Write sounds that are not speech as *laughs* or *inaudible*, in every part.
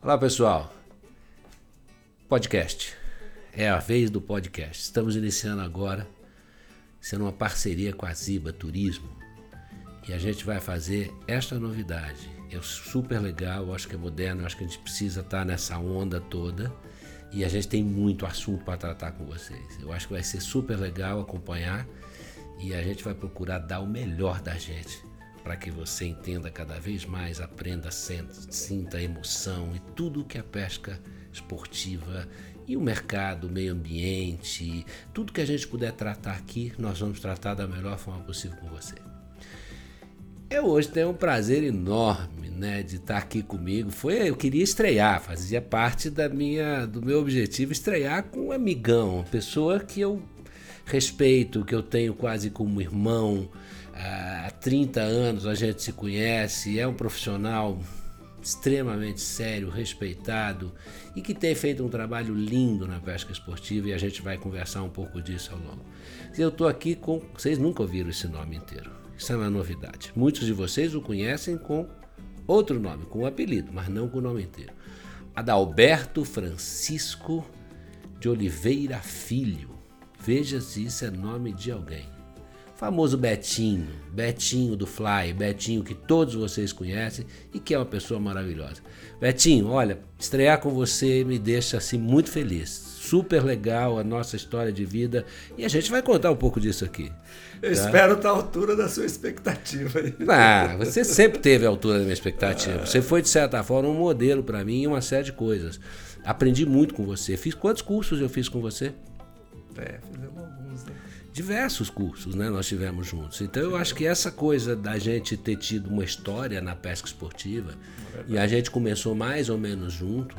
Olá pessoal, podcast. É a vez do podcast. Estamos iniciando agora, sendo uma parceria com a Ziba Turismo. E a gente vai fazer esta novidade. É super legal, acho que é moderno, acho que a gente precisa estar nessa onda toda. E a gente tem muito assunto para tratar com vocês. Eu acho que vai ser super legal acompanhar e a gente vai procurar dar o melhor da gente para que você entenda cada vez mais, aprenda, sinta a emoção e tudo que a pesca esportiva e o mercado, o meio ambiente, tudo que a gente puder tratar aqui, nós vamos tratar da melhor forma possível com você. Eu hoje tenho um prazer enorme, né, de estar aqui comigo. Foi, eu queria estrear, fazia parte da minha, do meu objetivo estrear com um amigão, uma pessoa que eu respeito, que eu tenho quase como irmão, há 30 anos a gente se conhece, é um profissional extremamente sério, respeitado e que tem feito um trabalho lindo na pesca esportiva e a gente vai conversar um pouco disso ao longo. Eu estou aqui com. Vocês nunca ouviram esse nome inteiro. Isso é uma novidade. Muitos de vocês o conhecem com outro nome, com um apelido, mas não com o nome inteiro. Adalberto Francisco de Oliveira Filho. Veja se isso é nome de alguém famoso Betinho, Betinho do Fly, Betinho que todos vocês conhecem e que é uma pessoa maravilhosa. Betinho, olha, estrear com você me deixa assim muito feliz. Super legal a nossa história de vida e a gente vai contar um pouco disso aqui. Eu tá? espero estar à altura da sua expectativa. Ah, você *laughs* sempre teve a altura da minha expectativa. Você foi, de certa forma, um modelo para mim em uma série de coisas. Aprendi muito com você. Fiz quantos cursos eu fiz com você? É, fizemos? Diversos cursos, né? Nós tivemos juntos. Então eu acho que essa coisa da gente ter tido uma história na pesca esportiva é e a gente começou mais ou menos junto,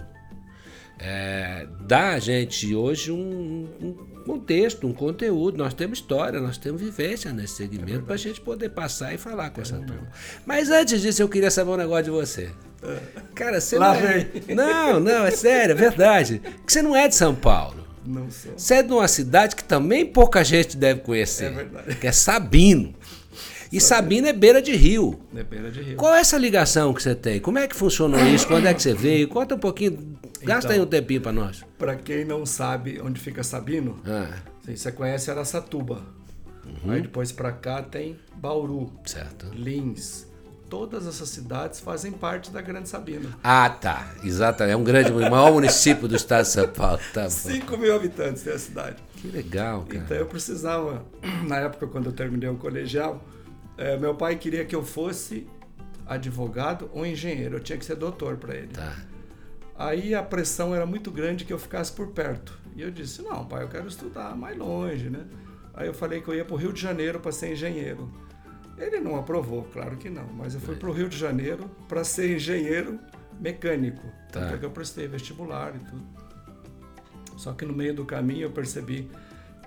é, dá a gente hoje um, um, contexto, um conteúdo. Nós temos história, nós temos vivência nesse segmento é para a gente poder passar e falar com essa turma. Mas antes disso, eu queria saber um negócio de você. É. Cara, você Lá não é... Não, não, é sério, é verdade. Que você não é de São Paulo. Não sou. Você é de uma cidade que também pouca gente deve conhecer. É verdade. Que é Sabino. E Sabino é beira de rio. É beira de rio. Qual é essa ligação que você tem? Como é que funcionou isso? Quando é que você veio? Conta um pouquinho. Gasta então, aí um tempinho para nós. Para quem não sabe onde fica Sabino, ah. você conhece Araçatuba. Uhum. Aí depois para cá tem Bauru, certo. Lins, todas essas cidades fazem parte da Grande Sabina. Ah, tá. Exatamente. É um grande, o maior município do estado de São Paulo. Tá 5 mil habitantes tem a cidade. Que legal, cara. Então eu precisava, *clears throat* na época quando eu terminei o colegial, é, meu pai queria que eu fosse advogado ou engenheiro. Eu tinha que ser doutor para ele. Tá. Aí a pressão era muito grande que eu ficasse por perto. E eu disse: não, pai, eu quero estudar mais longe, né? Aí eu falei que eu ia para o Rio de Janeiro para ser engenheiro. Ele não aprovou, claro que não, mas eu fui para o Rio de Janeiro para ser engenheiro mecânico. Tá. Que eu prestei vestibular e tudo. Só que no meio do caminho eu percebi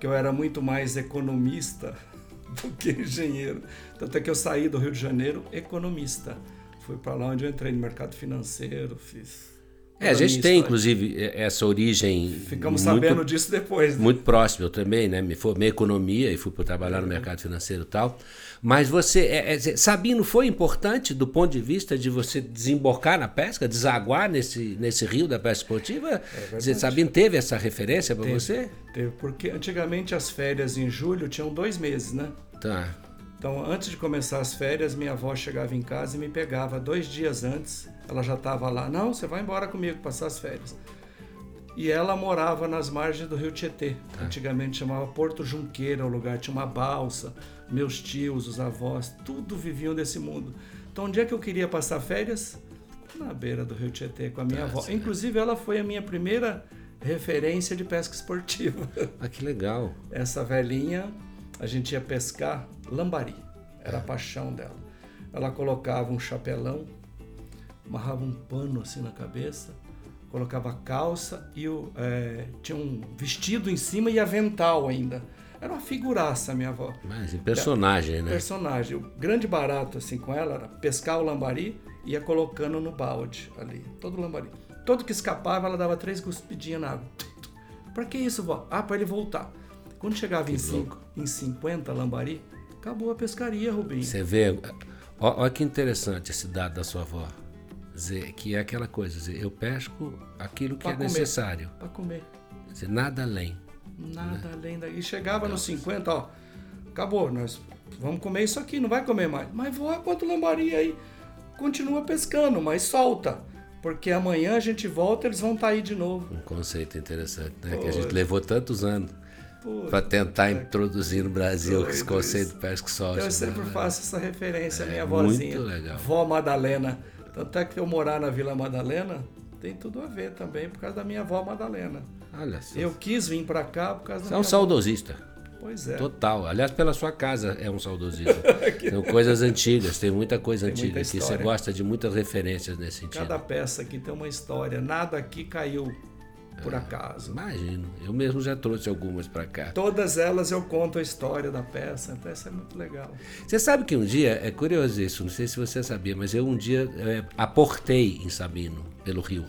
que eu era muito mais economista *laughs* do que engenheiro. Tanto é que eu saí do Rio de Janeiro economista. Fui para lá onde eu entrei no mercado financeiro, fiz é, a gente tem, inclusive, essa origem. Ficamos muito, sabendo disso depois. Né? Muito próximo, eu também, né? Me formei em economia e fui para trabalhar no mercado financeiro e tal. Mas você, é, é, Sabino, foi importante do ponto de vista de você desembocar na pesca, desaguar nesse, nesse rio da pesca esportiva? É Sabino teve essa referência para você? Teve, porque antigamente as férias em julho tinham dois meses, né? Tá. Então, antes de começar as férias, minha avó chegava em casa e me pegava dois dias antes. Ela já estava lá. Não, você vai embora comigo passar as férias. E ela morava nas margens do rio Tietê. Tá. Antigamente chamava Porto Junqueira o lugar. Tinha uma balsa. Meus tios, os avós, tudo viviam desse mundo. Então, onde é que eu queria passar férias? Na beira do rio Tietê com a minha tá, avó. Inclusive, ela foi a minha primeira referência de pesca esportiva. Ah, que legal. Essa velhinha a gente ia pescar lambari. Era a paixão dela. Ela colocava um chapelão, amarrava um pano assim na cabeça, colocava a calça e o, é, tinha um vestido em cima e avental ainda. Era uma figuraça, minha avó. Mas em personagem, né? Personagem. O grande barato assim com ela era pescar o lambari e ia colocando no balde ali, todo o lambari. Todo que escapava, ela dava três cuspidinhas na água. *laughs* Para que isso, vó? Ah, para ele voltar. Quando chegava em, cinco, em 50 lambari, acabou a pescaria, Rubinho. Você vê, olha que interessante esse dado da sua avó. Dizer, que é aquela coisa, dizer, eu pesco aquilo que Pra é comer. necessário. Para comer. Dizer, nada além. Nada além daí. E chegava nos 50, ó. Acabou, nós vamos comer isso aqui, não vai comer mais. Mas voa quanto lambari aí. Continua pescando, mas solta. Porque amanhã a gente volta eles vão estar aí de novo. Um conceito interessante, né? Que a Pô. gente levou tantos anos Pô, para tentar introduzir no Brasil esse conceito pesca soja. eu sempre faço essa referência à minha É, vozinha. muito legal. Vó Madalena. Tanto é que eu morar na Vila Madalena tem tudo a ver também, por causa da minha avó Madalena. Olha só. Eu quis vir para cá por causa da Você é um minha avó. saudosista. Pois é. Total. Aliás, pela sua casa é um saudosista. *laughs* São coisas antigas, tem muita coisa Tem antiga muita aqui. Você gosta de muitas referências nesse sentido. Cada peça aqui tem uma história. Nada aqui caiu É. por acaso. Imagino. Eu mesmo já trouxe algumas para cá. Todas elas eu conto a história da peça, então isso é muito legal. Você sabe que um dia, é curioso isso, não sei se você sabia, mas eu um dia é, aportei em Sabino, pelo rio.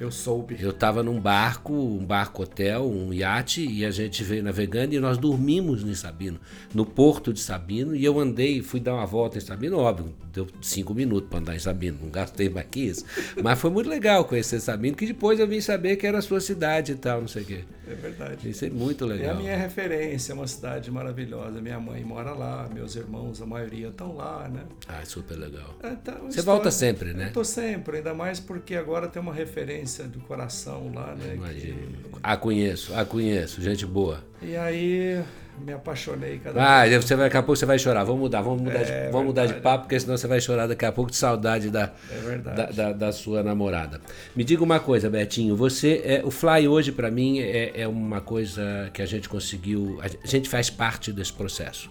Eu soube. Eu estava num barco, um barco hotel, um iate, e a gente veio navegando e nós dormimos em Sabino, no porto de Sabino, e eu andei, fui dar uma volta em Sabino, óbvio, deu cinco minutos para andar em Sabino, não gastei mais que isso, mas foi muito legal conhecer Sabino, que depois eu vim saber que era a sua cidade e tal, não sei o quê. É verdade. Isso é muito É a legal. minha referência, é uma cidade maravilhosa. Minha mãe mora lá, meus irmãos, a maioria estão lá, né? Ah, super legal. Então, Você história- volta sempre, né? Tô sempre, ainda mais porque agora tem uma referência do coração lá, né? Imagino. que- Ah, conheço, ah, conheço, gente boa. E aí me apaixonei cada Ah, vez. você vai, daqui a pouco você vai chorar. Vamos mudar, vamos mudar, É de, vamos mudar de papo, porque senão você vai chorar daqui a pouco de saudade da, É da, da- da sua namorada. Me diga uma coisa, Betinho. Você, é, o Fly hoje para mim é, é uma coisa que a gente conseguiu. A gente faz parte desse processo,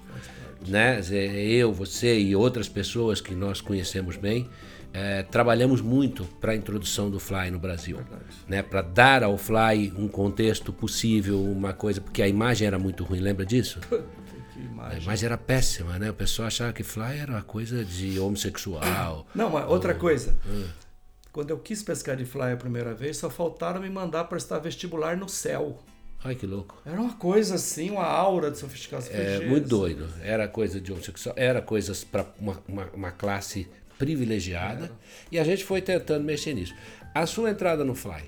né? Eu, você e outras pessoas que nós conhecemos bem. É, trabalhamos muito para a introdução do Fly no Brasil, né? Para dar ao Fly um contexto possível, uma coisa, porque a imagem era muito ruim. Lembra disso? *laughs* Que A imagem. imagem era péssima, né? O pessoal achava que fly era uma coisa de homossexual. *coughs* Não, mas outra coisa. Hum. Quando eu quis pescar de fly a primeira vez, só faltaram me mandar prestar vestibular no céu. Ai, que louco. Era uma coisa assim, uma aura de sofisticação. É muito doido. Era coisa de homossexual, era coisas para uma, uma, uma classe privilegiada. E a gente foi tentando mexer nisso. A sua entrada no fly.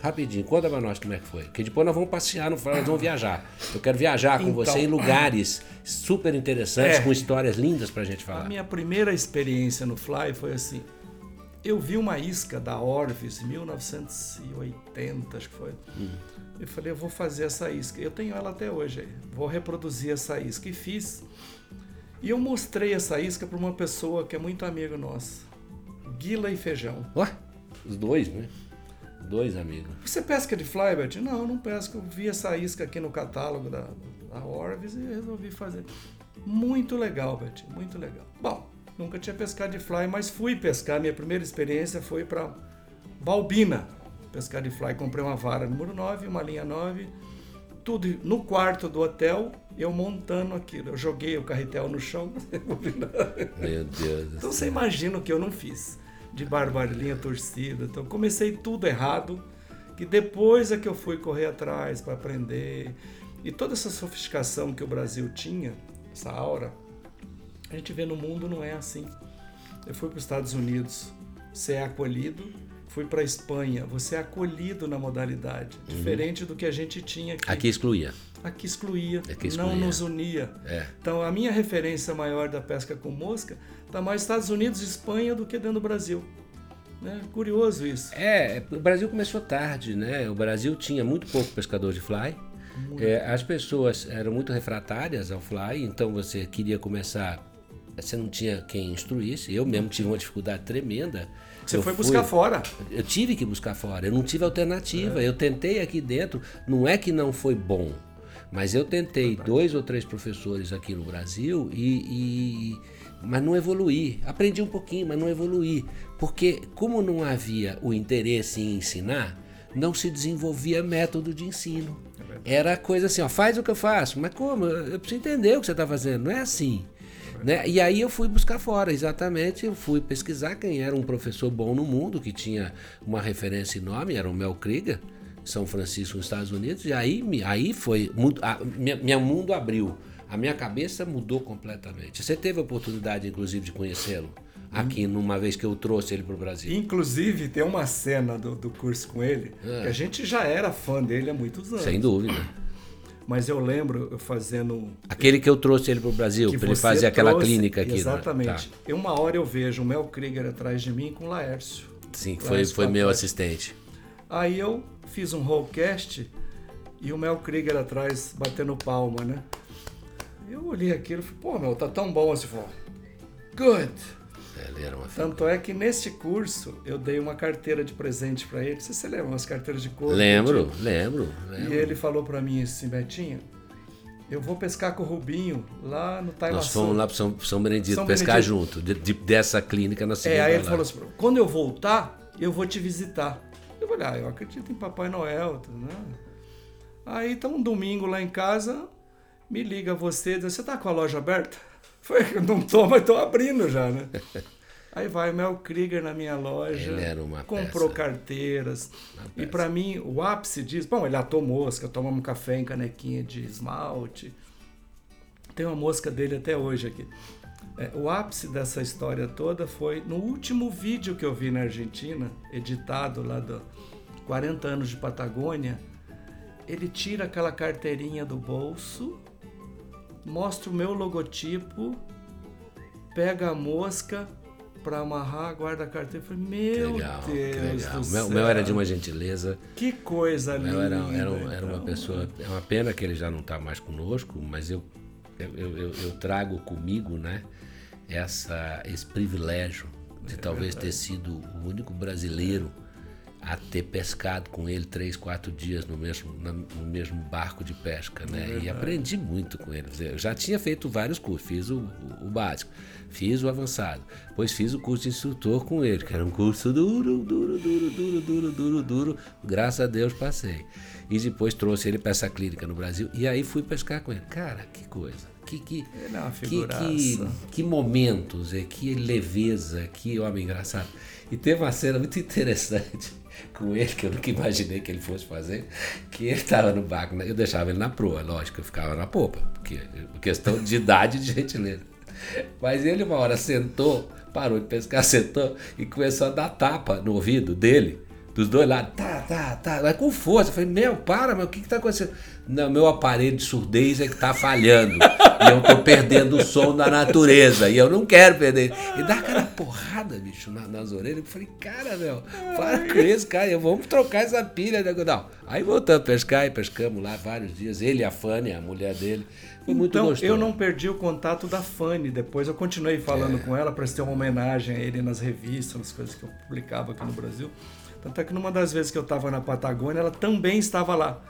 Rapidinho, conta pra nós como é que foi. Que depois nós vamos passear no Fly, nós vamos viajar. Eu quero viajar com Então. você em lugares super interessantes, É. com histórias lindas pra gente A falar. minha primeira experiência no fly foi assim. Eu vi uma isca da Orvis, em 1980, acho que foi. Eu falei, eu vou fazer essa isca. Eu tenho ela até hoje. aí. Vou reproduzir essa isca. E fiz. E eu mostrei essa isca para uma pessoa que é muito amiga nossa. Guila e Feijão. Ué, os dois, né? Dois amigos. Você pesca de flybait? Não, não pesco. Eu vi essa isca aqui no catálogo da, da Orvis e resolvi fazer. Muito legal, Beth, muito legal. Bom, nunca tinha pescado de fly, mas fui pescar. Minha primeira experiência foi para Balbina pescar de fly. Comprei uma vara número 9, uma linha 9, tudo no quarto do hotel, eu montando aquilo. Eu joguei o carretel no chão. *laughs* Meu Deus Então você imagina o que eu não fiz de barbarinha torcida. Então comecei tudo errado, que depois é que eu fui correr atrás para aprender. E toda essa sofisticação que o Brasil tinha, essa aura, a gente vê no mundo não é assim. Eu fui para os Estados Unidos, é acolhido. Fui para a Espanha, você é acolhido na modalidade, diferente do que a gente tinha aqui. Aqui excluía. Aqui excluía, Aqui não excluía. nos unia. É. Então a minha referência maior da pesca com mosca está mais Estados Unidos e Espanha do que dentro do Brasil. Né? Curioso isso. É, o Brasil começou tarde, né? O Brasil tinha muito pouco pescador de fly. É, as pessoas eram muito refratárias ao fly, então você queria começar, você não tinha quem instruísse. Eu mesmo tive uma dificuldade tremenda. Você Eu foi fui- buscar fora. Eu tive que buscar fora, eu não tive alternativa. Eu tentei aqui dentro, não é que não foi bom, mas eu tentei dois ou três professores aqui no Brasil e, e- mas não evoluí. Aprendi um pouquinho, mas não evoluí, porque como não havia o interesse em ensinar, não se desenvolvia método de ensino. Era coisa assim, ó, faz o que eu faço, mas como? Eu preciso entender o que você está fazendo, não é assim. Né? E aí eu fui buscar fora, exatamente. Eu fui pesquisar quem era um professor bom no mundo, que tinha uma referência enorme, era o Mel Krieger, São Francisco, nos Estados Unidos. E aí, aí foi. a- minha, minha mundo abriu. A minha cabeça mudou completamente. Você teve a oportunidade, inclusive, de conhecê-lo aqui numa vez que eu trouxe ele para o Brasil. Inclusive, tem uma cena do, do curso com ele, É. que a gente já era fã dele há muitos anos. Sem dúvida. Mas eu lembro eu fazendo. Aquele que eu trouxe ele para o Brasil, que para ele fazer aquela trouxe- clínica aqui. né? Exatamente. Tá. E uma hora eu vejo o Mel Krieger atrás de mim com o Laércio. Sim, foi, Laércio foi meu assistente. Aí eu fiz um rollcast e o Mel Krieger atrás batendo palma, né? Eu olhei aquilo e falei, pô, meu, tá tão bom assim. Falei, Good! Ele era uma figura. Tanto é que neste curso eu dei uma carteira de presente pra ele. Não sei se você lembra, umas carteiras de couro. Lembro, lembro, E lembro. ele falou pra mim assim, Betinho, eu vou pescar com o Rubinho lá no Taimaçu. Nós fomos lá para São, São Benedito São pescar Benedito. junto. De- de- dessa clínica nós É, aí ele lá. falou assim, quando eu voltar, eu vou te visitar. Eu falei, ah, eu acredito em Papai Noel, tudo, né? Aí tá um domingo lá em casa, me liga você, diz, você tá com a loja aberta? Foi, não tô, mas tô abrindo já, né? Aí vai o Mel Krieger na minha loja, uma comprou peça. carteiras. E peça. pra mim, o ápice disso, bom, ele atou mosca, tomamos café em canequinha de esmalte. Tem uma mosca dele até hoje aqui. É, o ápice dessa história toda foi no último vídeo que eu vi na Argentina, editado lá do 40 anos de Patagônia. Ele tira aquela carteirinha do bolso, mostra o meu logotipo, pega a mosca para amarrar, guarda a carteira. Eu falei, meu Legal, Deus legal. do O meu, céu. o meu era de uma gentileza. Que coisa linda. era, era, era uma então. pessoa. É uma pena que ele já não está mais conosco, mas eu, eu, eu, eu trago comigo, né? Essa, esse privilégio de talvez ter sido o único brasileiro a ter pescado com ele três, quatro dias no mesmo, no mesmo barco de pesca, né? e aprendi muito com ele. Eu já tinha feito vários cursos, fiz o, o- básico, fiz o avançado, depois fiz o curso de instrutor com ele, que era um curso duro, duro, duro, duro, duro, duro, duro. Graças a Deus passei. E depois trouxe ele para essa clínica no Brasil e aí fui pescar com ele. Cara, que coisa. Que, que, Ele é que, que, que momentos, é, que leveza, que homem engraçado. E teve uma cena muito interessante com ele, que eu nunca imaginei que ele fosse fazer, que ele estava no barco, né? eu deixava ele na proa, lógico, eu ficava na popa, porque questão de idade e de gentileza. Mas ele uma hora sentou, parou de pescar, *laughs* sentou e começou a dar tapa no ouvido dele, dos dois lados, tá, tá, tá, mas com força. Eu falei, meu, para, mas o que que tá acontecendo? Não, meu aparelho de surdez é que tá falhando. e eu tô perdendo o som da natureza. E eu não quero perder. E dá aquela porrada, bicho, na- nas orelhas. Eu falei, cara, meu, para com isso, cara. Vamos trocar essa pilha. né? Não. Aí voltamos a pescar e pescamos lá vários dias. Ele e a Fanny, a mulher dele. Foi muito então, gostoso. eu não perdi o contato da Fanny. Depois eu continuei falando É. com ela, prestei uma homenagem a ele nas revistas, nas coisas que eu publicava aqui no Brasil. Tanto é que numa das vezes que eu estava na Patagônia, ela também estava lá.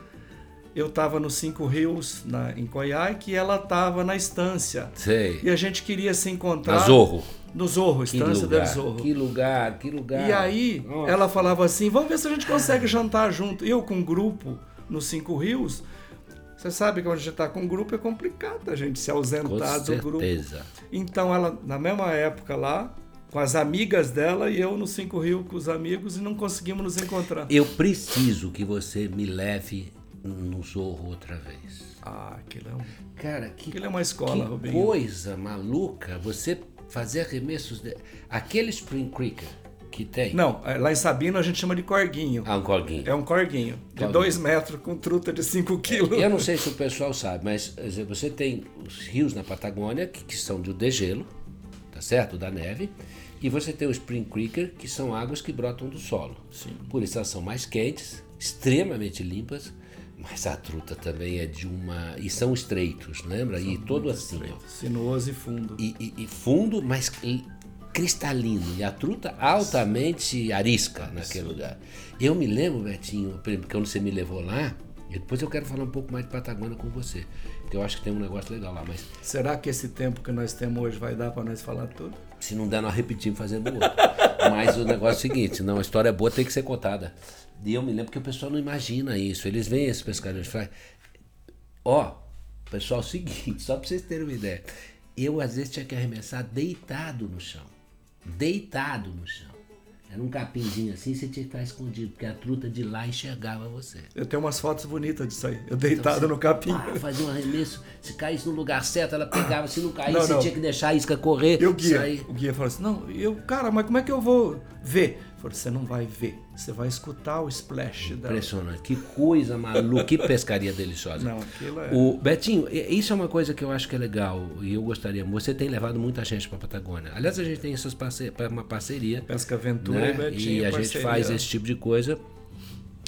Eu estava no Cinco Rios, na, em Coiaque, e ela estava na estância. Sei. E a gente queria se encontrar... Na Zorro. No Zorro, Estância del lugar, Zorro. que lugar, que lugar. E aí, Nossa. ela falava assim: vamos ver se a gente consegue jantar junto. Eu com um grupo no Cinco Rios. Você sabe que quando a gente está com um grupo é complicado a gente se Com ausentar do grupo. certeza. Então, ela, na mesma época lá, com as amigas dela e eu no Cinco Rios com os amigos e não conseguimos nos encontrar. Eu preciso que você me leve no Zorro outra vez. Ah, aquilo é, um, Cara, que, aquilo é uma escola, que Rubinho. coisa maluca você fazer arremessos. De... Aquele Spring Creeker que tem. Não, é, lá em Sabino a gente chama de corguinho. Ah, um corguinho. É um corguinho de Corguinho. dois metros com truta de 5 quilos. Eu não sei *laughs* se o pessoal sabe, mas dizer, você tem os rios na Patagônia que, que são do degelo, tá certo? Da neve. E você tem o Spring Creeker, que são águas que brotam do solo. Sim. Por isso elas são mais quentes, extremamente limpas, mas a truta também é de uma. E são estreitos, lembra? e todo assim. Sinuoso e fundo. E, e- e fundo, mas li- cristalino. E a truta altamente arisca naquele lugar. Eu me lembro, Betinho, quando você me levou lá, e depois eu quero falar um pouco mais de Patagônia com você. Porque eu acho que tem um negócio legal lá, mas Será que esse tempo que nós temos hoje vai dar para nós falar tudo? Se não der, nós repetimos fazendo outro. Mas o negócio é o seguinte, não, a história boa tem que ser contada. E eu me lembro que o pessoal não imagina isso. Eles veem esses pescadores e falam, ó, pessoal, é o seguinte, só para vocês terem uma ideia. Eu às vezes tinha que arremessar deitado no chão. Deitado no chão. Era um capinzinho assim, você tinha que estar escondido, porque a truta de lá enxergava você. Eu tenho umas fotos bonitas disso aí. Eu deitado então, você, no capim. Ah, fazia um arremesso, se caísse no lugar certo, ela pegava, se não caísse, não, você tinha que deixar a isca correr. E o guia, sair. o guia falou assim: não, eu, cara, mas como é que eu vou ver? Você não vai ver, você vai escutar o splash dela. Impressionante, que coisa maluca, que pescaria deliciosa. Não, aquilo é... O Betinho, isso é uma coisa que eu acho que é legal e eu gostaria. Você tem levado muita gente para a Patagônia. Aliás, a gente tem essas uma parceria. Pesca Aventura né? e Betinho. E a parceria. gente faz esse tipo de coisa.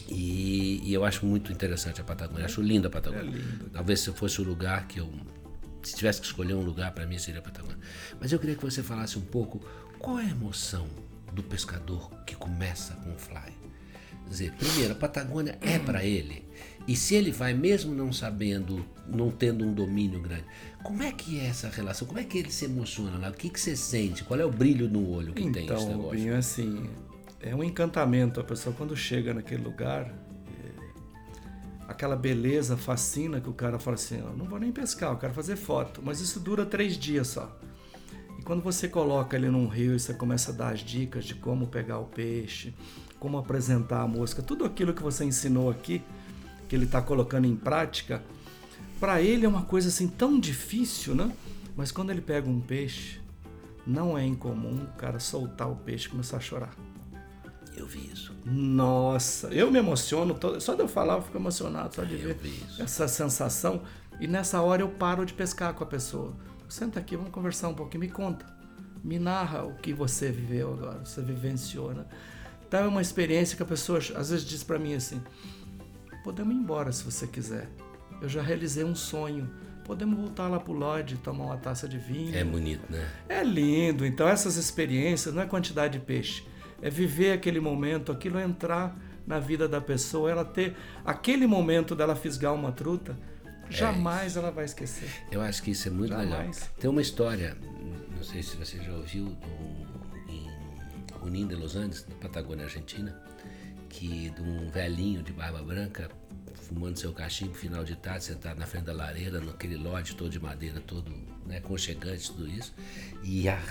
E, e, eu acho muito interessante a Patagônia. Acho linda a Patagônia. É lindo. Talvez se fosse o lugar que eu. Se tivesse que escolher um lugar, para mim seria a Patagônia. Mas eu queria que você falasse um pouco qual é a emoção do pescador que começa com o fly. Quer dizer, primeiro, a Patagônia é para ele. E se ele vai, mesmo não sabendo, não tendo um domínio grande, como é que é essa relação? Como é que ele se emociona lá? O que, que você sente? Qual é o brilho no olho que então, tem esse negócio? Binho, assim, é um encantamento. A pessoa, quando chega naquele lugar, é... aquela beleza fascina que o cara fala assim: não vou nem pescar, eu quero fazer foto. Mas isso dura três dias só. E quando você coloca ele num rio e você começa a dar as dicas de como pegar o peixe, como apresentar a mosca, tudo aquilo que você ensinou aqui, que ele está colocando em prática, para ele é uma coisa assim tão difícil, né? Mas quando ele pega um peixe, não é incomum o cara soltar o peixe e começar a chorar. Eu vi isso. Nossa, eu me emociono, todo, só de eu falar eu fico emocionado, só de ver essa sensação. E nessa hora eu paro de pescar com a pessoa senta aqui, vamos conversar um pouquinho, me conta, me narra o que você viveu agora, você vivenciou, né? Então é uma experiência que a pessoa às vezes diz para mim assim: podemos ir embora se você quiser. Eu já realizei um sonho. Podemos voltar lá pro Lodge, tomar uma taça de vinho. É bonito, né? É lindo. Então essas experiências não é quantidade de peixe, é viver aquele momento, aquilo entrar na vida da pessoa, ela ter aquele momento dela fisgar uma truta Jamais é ela vai esquecer. Eu acho que isso é muito Jamais. legal. Tem uma história, não sei se você já ouviu, do, em Junín de Los Andes, na Patagônia Argentina, que de um velhinho de barba branca fumando seu cachimbo final de tarde, sentado na frente da lareira, naquele lote todo de madeira, todo né, conchegante, tudo isso. E ah,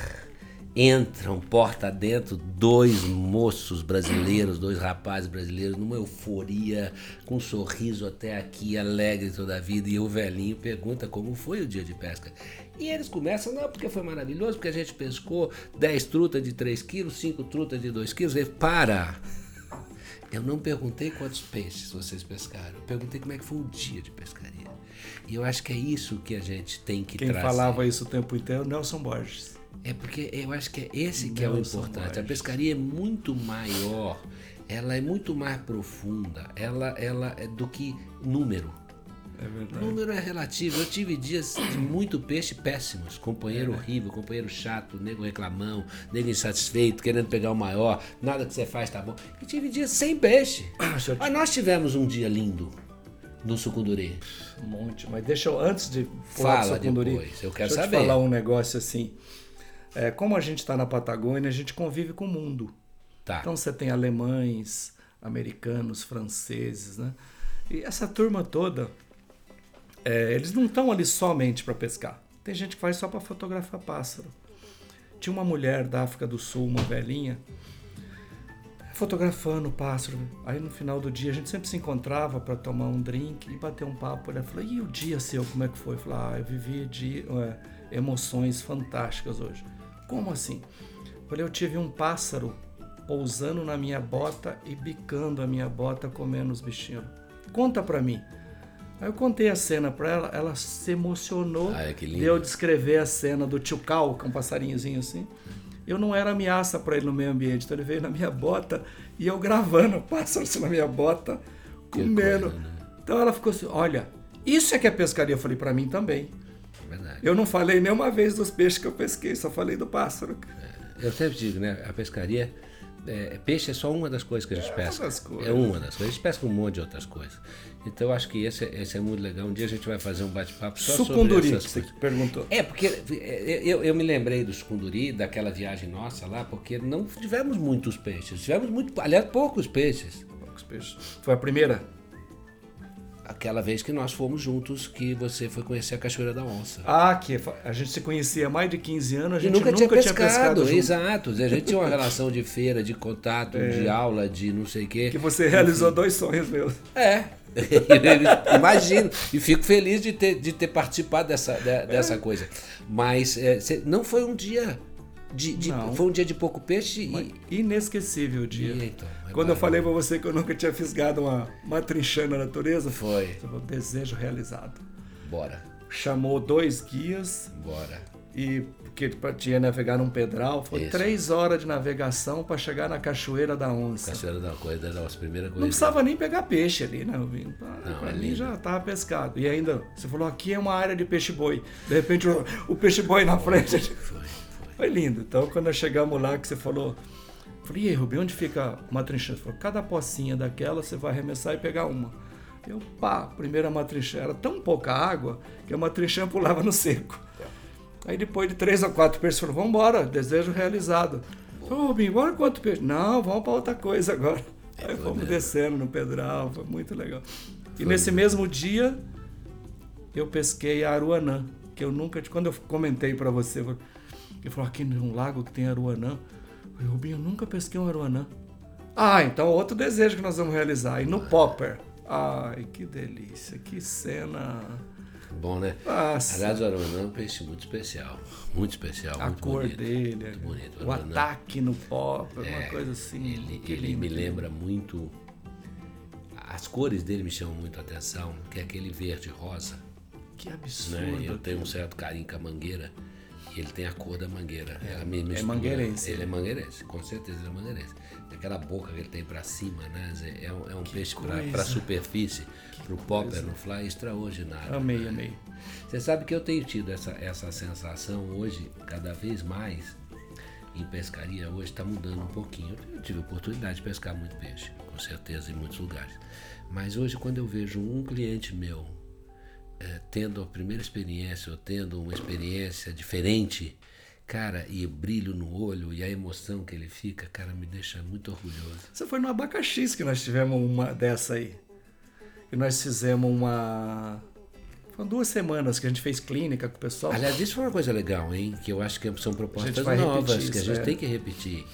entram porta dentro dois moços brasileiros, dois rapazes brasileiros, numa euforia, com um sorriso até aqui, alegre toda a vida, e o velhinho pergunta como foi o dia de pesca. E eles começam, não, porque foi maravilhoso, porque a gente pescou 10 trutas de 3 quilos, 5 trutas de 2 quilos. Ele, para! *laughs* Eu não perguntei quantos peixes vocês pescaram, eu perguntei como é que foi o dia de pescaria. E eu acho que é isso que a gente tem que Quem trazer. Quem falava isso o tempo inteiro, Nelson Borges. É porque eu acho que é esse que é o importante. A pescaria é muito maior, ela é muito mais profunda, ela, ela é do que número. É verdade. Número é relativo. Eu tive dias de muito peixe péssimos. Companheiro é. horrível, companheiro chato, nego reclamão, nego insatisfeito, querendo pegar o maior, nada que você faz tá bom. E tive dias sem peixe. Mas nós tivemos um dia lindo no sucunduri. Um monte, mas deixa eu, antes de falar Fala sucunduri, depois, eu quero deixa saber. Eu te falar um negócio assim. É, como a gente está na Patagônia, a gente convive com o mundo. Tá. Então você tem alemães, americanos, franceses, né? E essa turma toda, é, eles não estão ali somente para pescar. Tem gente que faz só para fotografar pássaro. Tinha uma mulher da África do Sul, uma velhinha, fotografando o pássaro. Aí no final do dia a gente sempre se encontrava para tomar um drink e bater um papo. Ela falou: "E o dia seu, como é que foi?" Eu falei: "Ah, eu vivi de é, emoções fantásticas hoje." Como assim? Falei, eu tive um pássaro pousando na minha bota e bicando a minha bota, comendo os bichinhos. Conta pra mim. Aí eu contei a cena pra ela, ela se emocionou Ai, de eu descrever a cena do tio Cal, que é um passarinhozinho assim. Eu não era ameaça para ele no meio ambiente, então ele veio na minha bota e eu gravando pássaros na minha bota, comendo. Coisa, né? Então ela ficou assim: olha, isso é que é pescaria. Eu falei para mim também verdade. Eu não falei nenhuma vez dos peixes que eu pesquei, só falei do pássaro. É, eu sempre digo, né? A pescaria. É, peixe é só uma das coisas que a gente é pesca. É uma das coisas. A gente pesca um monte de outras coisas. Então eu acho que esse, esse é muito legal. Um dia a gente vai fazer um bate-papo só sucunduri, sobre essas coisas. perguntou. É, porque é, eu, eu me lembrei do sucunduri, daquela viagem nossa lá, porque não tivemos muitos peixes. Tivemos muito, aliás, poucos peixes. Poucos peixes. Foi a primeira? Aquela vez que nós fomos juntos, que você foi conhecer a Cachoeira da Onça. Ah, que a gente se conhecia há mais de 15 anos, a gente e nunca, nunca tinha pescado, tinha pescado exato. A gente tinha uma *laughs* relação de feira, de contato, de aula, de não sei o quê. Que você realizou dois sonhos meus. É. *laughs* Imagino. E fico feliz de ter, de ter participado dessa, de- dessa coisa. Mas é, não foi um dia. De, de- foi um dia de pouco peixe e. Inesquecível o dia. e então, é Quando eu falei pra você que eu nunca tinha fisgado uma, uma trinchã na natureza, Foi. desejo realizado. Bora, Chamou dois guias bora. e porque pra- tinha navegar num pedral, foi Isso. três horas de navegação para chegar na Cachoeira da Onça. Cachoeira da coisa, da nossa primeira coisa. Não precisava nem pegar peixe ali, né? Rubinho? Ah, Não, pra é mim lindo. já tava pescado. E ainda, você falou, aqui é uma área de peixe-boi. De repente, o, o peixe-boi na frente. Foi, foi. Foi lindo. Então, quando nós chegamos lá, que você falou... eu Falei, e aí, Rubinho, onde fica uma trinchã? Você falou, cada pocinha daquela você vai arremessar e pegar uma. Eu, pá, primeira matrinchã. Era tão pouca água que a matrinchã pulava no seco. Aí depois de três ou quatro peixes, falou, vamos embora, desejo realizado. Ô, Rubinho, bora quanto peixe? Não, vamos para outra coisa agora. Aí foi fomos mesmo. descendo no pedral, foi muito legal. E nesse mesmo dia, eu pesquei a aruanã, que eu nunca... Quando eu comentei para você, ele falou, aqui num lago que tem aruanã. Eu falei, Rubinho, eu nunca pesquei um aruanã. Ah, então outro desejo que nós vamos realizar. E no popper. Ai, que delícia, que cena. Bom, né? Nossa. Aliás, o aruanã é um peixe muito especial. Muito especial, a muito cor bonito. dele, Muito bonito. o aruanã. ataque no popper, uma É, coisa assim. Ele, que ele me lembra muito. As cores dele me chamam muito a atenção, que é aquele verde rosa. Que absurdo. Né? Eu tenho um certo carinho com a mangueira e ele tem a cor da mangueira. É, mistura. mangueirense. Ele é mangueirense, com certeza ele é mangueirense. Tem aquela boca que ele tem pra cima, né? É um, é um peixe pra superfície, pro popper, no fly, extraordinário. Amei, né? amei. Você sabe que eu tenho tido essa, essa sensação hoje, cada vez mais, em pescaria hoje está mudando um pouquinho. Eu tive a oportunidade de pescar muito peixe, com certeza, em muitos lugares. Mas hoje, quando eu vejo um cliente meu eh, tendo a primeira experiência ou tendo uma experiência diferente, cara, e o brilho no olho e a emoção que ele fica, cara, me deixa muito orgulhoso. Você foi no abacaxis que nós tivemos uma dessa aí. E nós fizemos uma. Foram duas semanas que a gente fez clínica com o pessoal. Aliás, isso foi uma coisa legal, hein? Que eu acho que são propostas novas, repetir que a gente é. tem que repetir.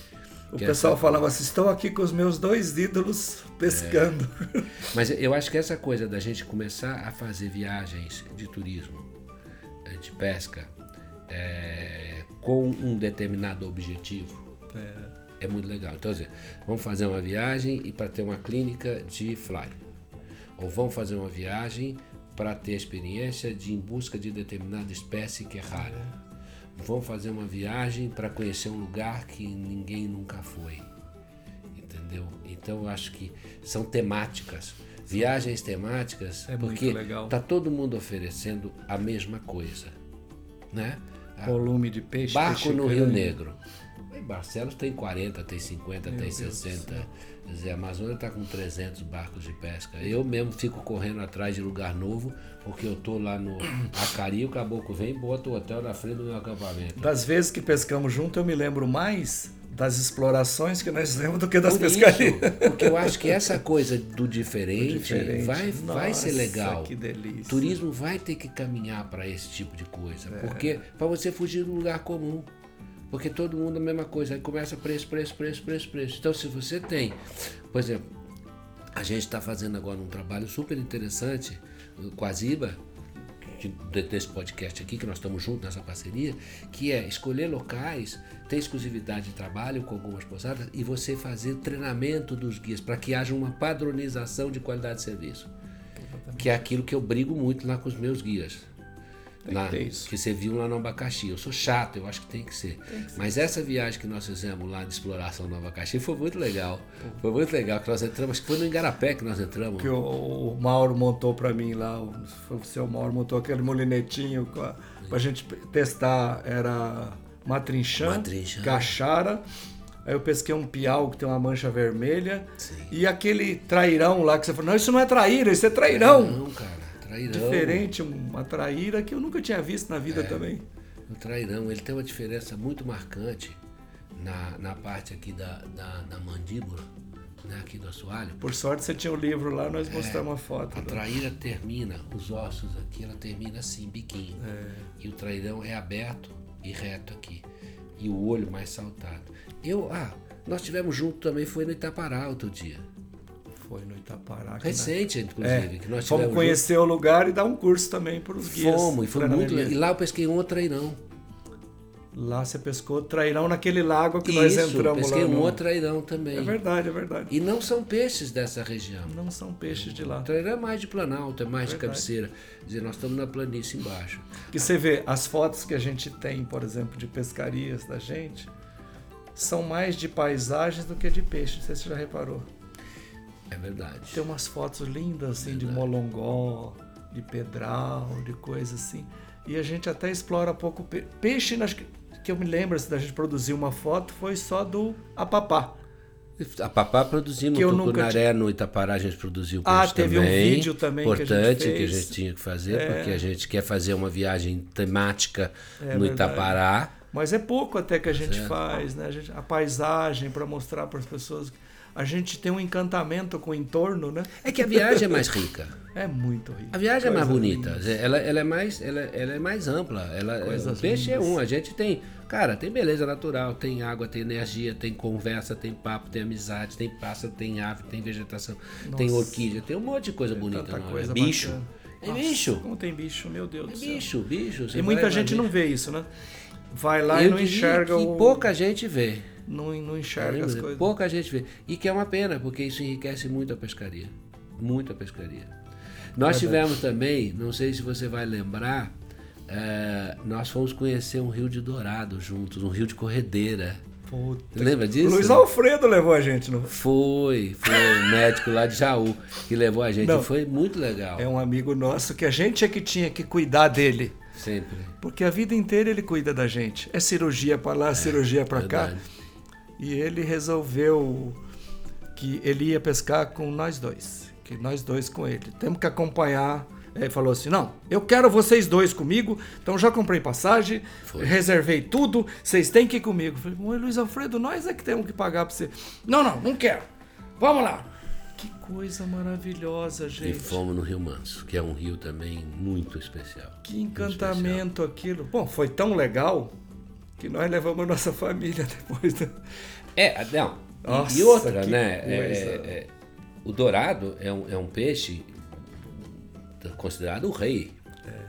O Que pessoal essa- falava assim: estou aqui com os meus dois ídolos pescando. Mas eu acho que essa coisa da gente começar a fazer viagens de turismo, eh, de pesca, eh, com um determinado objetivo, é muito legal. Então, assim, vamos fazer uma viagem e para ter uma clínica de fly. Ou vamos fazer uma viagem para ter experiência de em busca de determinada espécie que é rara. Vamos fazer uma viagem para conhecer um lugar que ninguém nunca foi. Entendeu? Então eu acho que são temáticas, viagens temáticas, É porque tá todo mundo oferecendo a mesma coisa, né? Volume de peixe. Barco peixe no Rio grande. Negro. Em Barcelos tem 40, tem 50, tem 60. Zé Amazônia está com 300 barcos de pesca. Eu mesmo fico correndo atrás de lugar novo, porque eu tô lá no *coughs* Acari, o caboclo vem e bota o hotel na frente do meu acampamento. Das vezes que pescamos junto, eu me lembro mais das explorações que nós fizemos do que das Por isso, pescarias. porque eu acho que essa coisa do diferente, Diferente. vai, vai ser Nossa, legal. Que delícia. O turismo vai ter que caminhar para esse tipo de coisa, É. porque para você fugir do lugar comum. Porque todo mundo é a mesma coisa, aí começa preço, preço, preço, preço, preço. Então, se você tem, por exemplo, a gente está fazendo agora um trabalho super interessante com a Ziba, desse podcast aqui, que nós estamos juntos nessa parceria, que é escolher locais, ter exclusividade de trabalho com algumas posadas e você fazer treinamento dos guias para que haja uma padronização de qualidade de serviço. Que é aquilo que eu brigo muito lá com os meus guias. Tem Lá, que que você viu lá no abacaxi. Eu sou chato, eu acho que tem que ser. Mas essa viagem que nós fizemos lá de exploração no abacaxi foi muito legal. Foi muito legal que nós entramos, acho que foi no Engarapé que nós entramos. que o, o Mauro montou para mim lá, o, o seu Mauro montou aquele molinetinho com a, pra gente testar, era matrinchã, Matrinchã. caixara, aí eu pesquei um piau que tem uma mancha vermelha, Sim. e aquele trairão lá que você falou, não, isso não é traíra, isso é trairão. Não, cara, trairão. Diferente, uma traíra que eu nunca tinha visto na vida também. O trairão, ele tem uma diferença muito marcante na, na parte aqui da, da, da mandíbula, né? aqui do assoalho. Por sorte você tinha o um livro lá, nós mostramos é, uma foto. A traíra termina, os ossos aqui, ela termina assim, biquinho. É. E o trairão é aberto e reto aqui. E o olho mais saltado. Eu, ah, nós tivemos junto também, foi no Itapará outro dia. Foi no Itapará. Recente, inclusive. É, que nós fomos conhecer junto. o lugar e dar um curso também para os guias. Fomos, e foi muito. E lá eu pesquei um outro trairão. Lá você pescou trairão naquele lago que Isso, nós entramos pesquei lá. um outro trairão também. É verdade, é verdade. E não são peixes dessa região. Não são peixes de lá. O trairão é mais de planalto, é mais de cabeceira. Quer dizer, nós estamos na planície embaixo. Que você vê, as fotos que a gente tem, por exemplo, de pescarias da gente, são mais de paisagens do que de peixe. Não sei se você já reparou. É verdade. Tem umas fotos lindas assim verdade. de molongó, de pedral, de coisa assim. E a gente até explora pouco peixe. Peixe, que eu me lembro assim, da gente produzir uma foto foi só do Apapá. A Papá produzimos, no Tucunaré, no Itapará a gente produziu ah, peixe ah, teve também. um vídeo também importante que a gente, que a gente tinha que fazer, é. porque a gente quer fazer uma viagem temática é no verdade. Itapará. Mas é pouco até que a gente certo. faz, né? A, gente, a paisagem para mostrar para as pessoas a gente tem um encantamento com o entorno, né? É que a viagem é mais rica. É muito rica. A viagem Coisa é mais bonita. Ela, ela, é mais, ela, ela é mais ampla. Ela, o peixe lindas. é um. A gente tem, cara, tem beleza natural, tem água, tem energia, tem conversa, tem papo, tem amizade, tem pássaro, tem ave, tem vegetação, Nossa. tem orquídea, tem um monte de coisa bonita. Não, coisa é bicho. Bacana. É Nossa, bicho. Como tem bicho, meu Deus é do céu. Bicho, bicho. E muita gente não vê isso, né? Vai lá Eu e não enxerga que o. pouca gente vê. Não, não enxerga as coisas. Pouca gente vê. E que é uma pena, porque isso enriquece muito a pescaria. Muito a pescaria. Nós tivemos também, não sei se você vai lembrar, é, nós fomos conhecer um rio de Dourado juntos, um rio de corredeira. Puta. Lembra disso? Luiz Alfredo levou a gente, não foi? Foi o *laughs* médico lá de Jaú que levou a gente. Não, foi muito legal. É um amigo nosso que a gente é que tinha que cuidar dele. Sempre. Porque a vida inteira ele cuida da gente. É cirurgia para lá, é, cirurgia para cá. E ele resolveu que ele ia pescar com nós dois. Que nós dois com ele. Temos que acompanhar. Ele falou assim: não, eu quero vocês dois comigo, então já comprei passagem, Foi. reservei tudo, vocês têm que ir comigo. Eu falei, Luiz Alfredo, nós é que temos que pagar para você. Não, não, não quero. Vamos lá. Que coisa maravilhosa, gente. E fomos no Rio Manso, que é um rio também muito especial. Que encantamento especial. aquilo. Bom, foi tão legal que nós levamos a nossa família *laughs* depois. É, não. Nossa, e outra, né? É, é, o dourado é um, é um peixe considerado o rei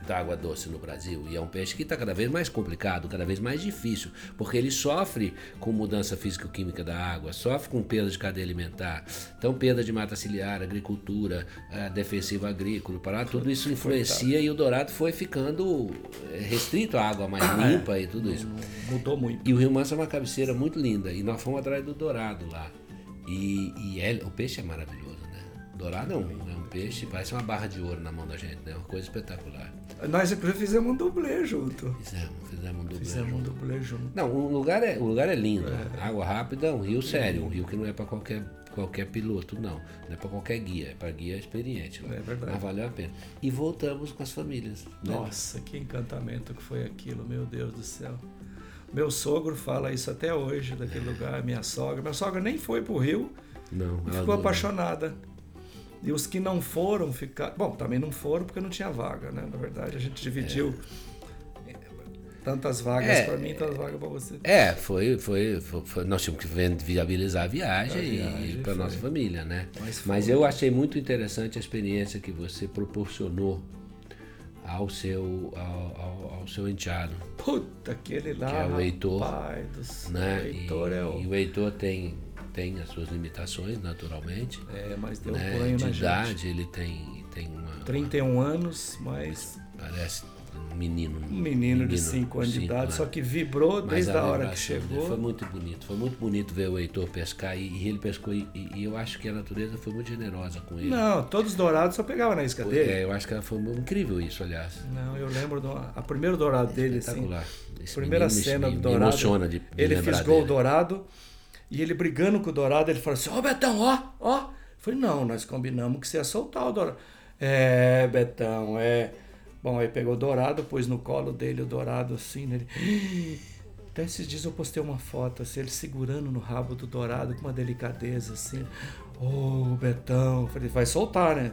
da água doce no Brasil. E é um peixe que está cada vez mais complicado, cada vez mais difícil, porque ele sofre com mudança físico-química da água, sofre com perda de cadeia alimentar, então perda de mata ciliar, agricultura, uh, defensivo agrícola, para tudo isso influencia e o dourado foi ficando eh, restrito à água mais ah, é. limpa e tudo isso. Mudou muito. E o Rio Manso é uma cabeceira muito linda e nós fomos atrás do dourado lá. E, e é, o peixe é maravilhoso? Dourado é um, é um peixe, parece uma barra de ouro na mão da gente, né? Uma coisa espetacular. Nós inclusive fizemos um dublê junto. Fizemos, fizemos um dublê fizemos junto. um dublê junto. Não, o lugar é, o lugar é lindo. É. Água rápida, um rio sério, um rio que não é para qualquer qualquer piloto, não. Não é para qualquer guia, é para guia experiente. É verdade. Mas valeu a pena. E voltamos com as famílias. Né? Nossa, que encantamento que foi aquilo, meu Deus do céu. Meu sogro fala isso até hoje, daquele é. lugar, minha sogra. Minha sogra nem foi pro Rio não, e ficou apaixonada. E os que não foram ficar. Bom, também não foram porque não tinha vaga, né? Na verdade, a gente dividiu é. tantas vagas é, para mim, tantas vagas para você. É, foi, foi, foi, Nós tínhamos que viabilizar a viagem, viagem e para nossa família, né? Mas, Mas, eu achei muito interessante a experiência que você proporcionou ao seu, ao, ao, ao seu enteado. Puta, aquele lá. Que é o Heitor. Pai do céu, né? Heitor e, é o... e o Heitor tem tem as suas limitações, naturalmente. É, mas deu né? banho de na idade, gente. ele tem, tem uma. 31 uma, anos, mas. Parece um menino. Um menino, menino de 5 anos de idade, só que vibrou mas desde a, a hora que chegou. Foi muito bonito, foi muito bonito ver o Heitor pescar e, e ele pescou e, e, eu acho que a natureza foi muito generosa com ele. Não, todos dourados só pegavam na isca dele. É, eu acho que ela foi incrível isso, aliás. Não, eu lembro do a primeiro dourado dele, assim. Esse primeira cena me, do dourado. Me emociona de, de ele fisgou dele. o dourado. E ele brigando com o Dourado, ele falou assim: Ó, oh, Betão, ó, ó. Eu falei: Não, nós combinamos que você ia soltar o Dourado. É, Betão, é. Bom, aí pegou o Dourado, pôs no colo dele o Dourado assim, né? ele. Até esses dias eu postei uma foto, assim, ele segurando no rabo do dourado com uma delicadeza, assim. Ô, oh, Betão. Eu falei, vai soltar, né?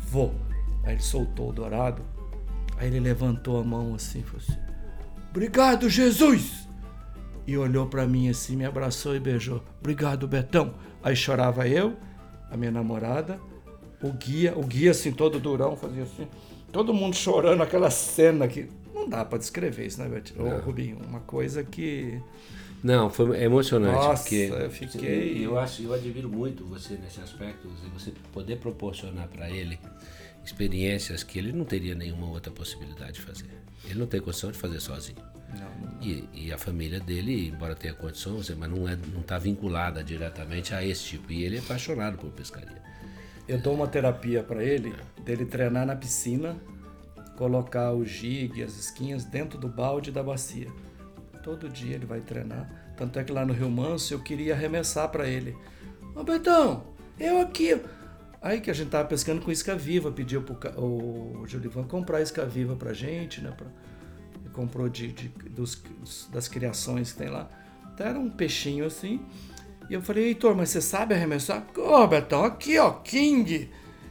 Vou. Aí ele soltou o dourado. Aí ele levantou a mão assim, falou assim: Obrigado, Jesus! E olhou para mim assim, me abraçou e beijou. Obrigado, Betão. Aí chorava eu, a minha namorada, o guia, o guia assim todo durão, fazia assim, todo mundo chorando, aquela cena que não dá para descrever isso, né, Betinho? Ô, Rubinho, uma coisa que não, foi emocionante. Nossa, porque eu fiquei. Eu acho, eu admiro muito você nesse aspecto, você poder proporcionar para ele experiências que ele não teria nenhuma outra possibilidade de fazer. Ele não tem condição de fazer sozinho. Não, não. E, e, a família dele, embora tenha condições, mas não é, não está vinculada diretamente a esse tipo. E ele é apaixonado por pescaria. Eu dou uma terapia para ele, dele treinar na piscina, colocar o jig, as esquinhas dentro do balde da bacia. Todo dia ele vai treinar. Tanto é que lá no Rio Manso eu queria arremessar para ele. Ô Betão, eu aqui. Aí que a gente tava pescando com isca viva, pediu pro o Julivan comprar isca viva pra gente, né? Pra, comprou de, de dos, das criações que tem lá. Então era um peixinho assim. E eu falei, Heitor, mas você sabe arremessar? Ô, oh, Betão, aqui ó, King!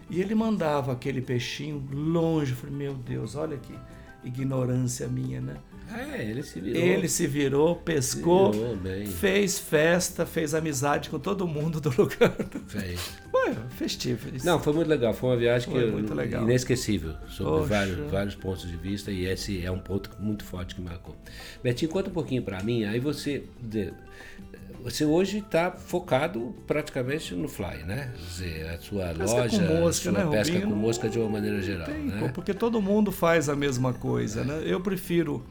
E ele mandava aquele peixinho longe. Eu falei, meu Deus, olha que ignorância minha, né? É, ele se virou. Ele se virou, pescou, se virou fez festa, fez amizade com todo mundo do *laughs* lugar. Fez. Foi festivo. Isso. Não, foi muito legal. Foi uma viagem foi que muito legal. inesquecível, sobre vários, vários pontos de vista, e esse é um ponto muito forte que marcou. Betinho, conta um pouquinho para mim, aí você você hoje está focado praticamente no fly, né? Dizer, a sua pesca loja, com mosca, sua né, pesca Rubinho? com mosca de uma maneira geral, tem, né? Porque todo mundo faz a mesma coisa, é. né? Eu prefiro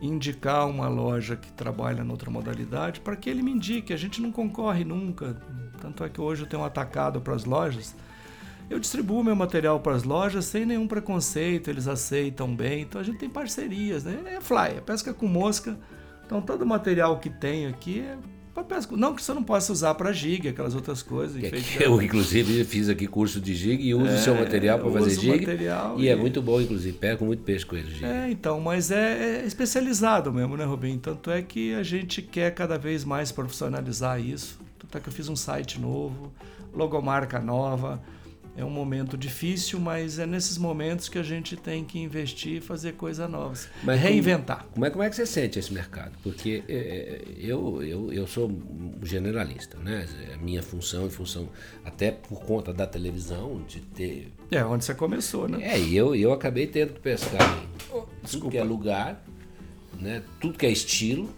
indicar uma loja que trabalha noutra modalidade para que ele me indique. A gente não concorre nunca. Tanto é que hoje eu tenho um atacado para as lojas. Eu distribuo meu material para as lojas sem nenhum preconceito, eles aceitam bem. Então a gente tem parcerias, né? É fly, é pesca com mosca. Então todo o material que tem aqui é pesca. Não que você não possa usar para gig, aquelas outras coisas. Que, eu, inclusive, fiz aqui curso de gig e uso o é, seu material para fazer gig. E, e, é muito bom, inclusive. Pego muito peixe com ele. Gig. É, então, mas é, é, especializado mesmo, né, Rubinho? Tanto é que a gente quer cada vez mais profissionalizar isso. Tanto é que eu fiz um site novo, logomarca nova é um momento difícil, mas é nesses momentos que a gente tem que investir e fazer coisas novas. Mas reinventar. Como, como, é, como é que você sente esse mercado? Porque é, é eu, eu, eu sou generalista, né? A minha função é função, até por conta da televisão, de ter. É, onde você começou, né? É, e eu, eu acabei tendo que pescar em oh, tudo que é lugar, né? tudo que é estilo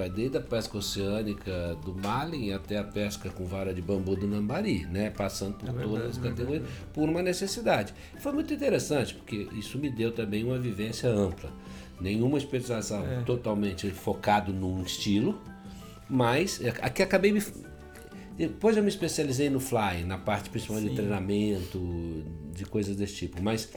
vai desde a pesca oceânica do Malin até a pesca com vara de bambu do Nambari, né? Passando por é verdade, todas as é categorias, é por uma necessidade. Foi muito interessante, porque isso me deu também uma vivência ampla. Nenhuma especialização é. totalmente focado num estilo, mas é, aqui acabei me depois eu me especializei no fly, na parte principalmente de treinamento, de coisas desse tipo. Mas